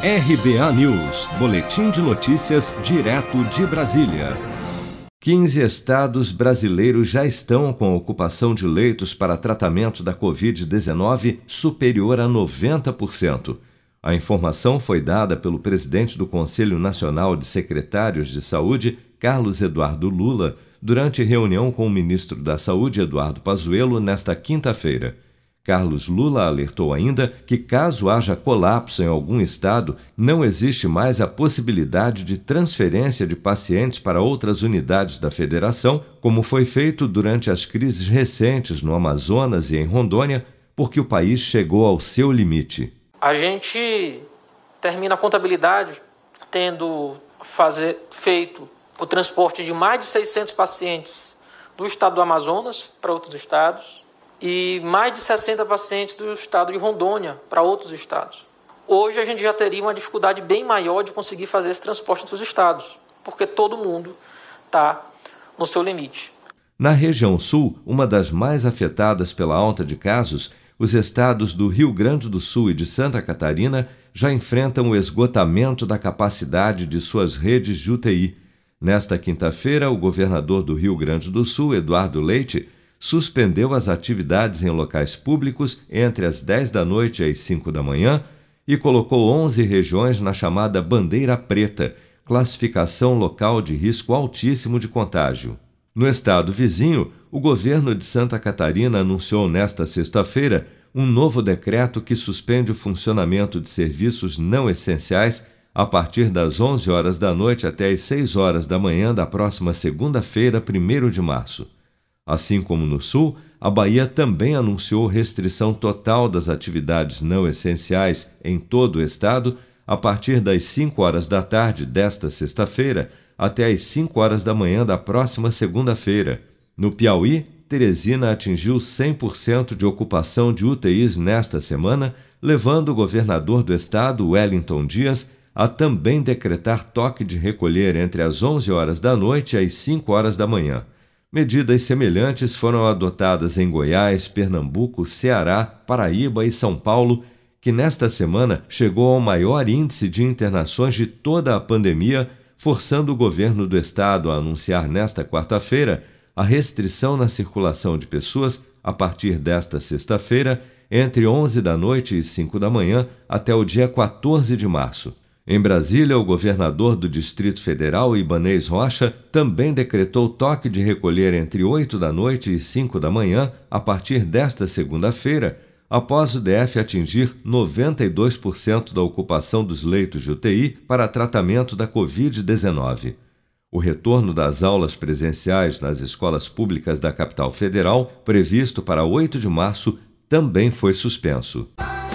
RBA News, Boletim de Notícias, direto de Brasília. 15 estados brasileiros já estão com ocupação de leitos para tratamento da Covid-19 superior a 90%. A informação foi dada pelo presidente do Conselho Nacional de Secretários de Saúde, Carlos Eduardo Lula, durante reunião com o ministro da Saúde, Eduardo Pazuello, nesta quinta-feira. Carlos Lula alertou ainda que, caso haja colapso em algum estado, não existe mais a possibilidade de transferência de pacientes para outras unidades da federação, como foi feito durante as crises recentes no Amazonas e em Rondônia, porque o país chegou ao seu limite. A gente termina a contabilidade tendo fazer, feito o transporte de mais de 600 pacientes do estado do Amazonas para outros estados e mais de 60 pacientes do estado de Rondônia para outros estados. Hoje a gente já teria uma dificuldade bem maior de conseguir fazer esse transporte entre os estados, porque todo mundo está no seu limite. Na região sul, uma das mais afetadas pela alta de casos, os estados do Rio Grande do Sul e de Santa Catarina já enfrentam o esgotamento da capacidade de suas redes de UTI. Nesta quinta-feira, o governador do Rio Grande do Sul, Eduardo Leite, suspendeu as atividades em locais públicos entre as 10 da noite e as 5 da manhã e colocou 11 regiões na chamada Bandeira Preta, classificação local de risco altíssimo de contágio. No estado vizinho, o governo de Santa Catarina anunciou nesta sexta-feira um novo decreto que suspende o funcionamento de serviços não essenciais a partir das 11 horas da noite até as 6 horas da manhã da próxima segunda-feira, 1 de março. Assim como no Sul, a Bahia também anunciou restrição total das atividades não essenciais em todo o estado a partir das 5 horas da tarde desta sexta-feira até as 5 horas da manhã da próxima segunda-feira. No Piauí, Teresina atingiu 100% de ocupação de UTIs nesta semana, levando o governador do estado, Wellington Dias, a também decretar toque de recolher entre as 11 horas da noite e as 5 horas da manhã. Medidas semelhantes foram adotadas em Goiás, Pernambuco, Ceará, Paraíba e São Paulo, que nesta semana chegou ao maior índice de internações de toda a pandemia, forçando o governo do estado a anunciar nesta quarta-feira a restrição na circulação de pessoas a partir desta sexta-feira, entre 11 da noite e 5 da manhã, até o dia 14 de março. Em Brasília, o governador do Distrito Federal, Ibanês Rocha, também decretou toque de recolher entre 8 da noite e 5 da manhã, a partir desta segunda-feira, após o DF atingir 92% da ocupação dos leitos de UTI para tratamento da Covid-19. O retorno das aulas presenciais nas escolas públicas da capital federal, previsto para 8 de março, também foi suspenso.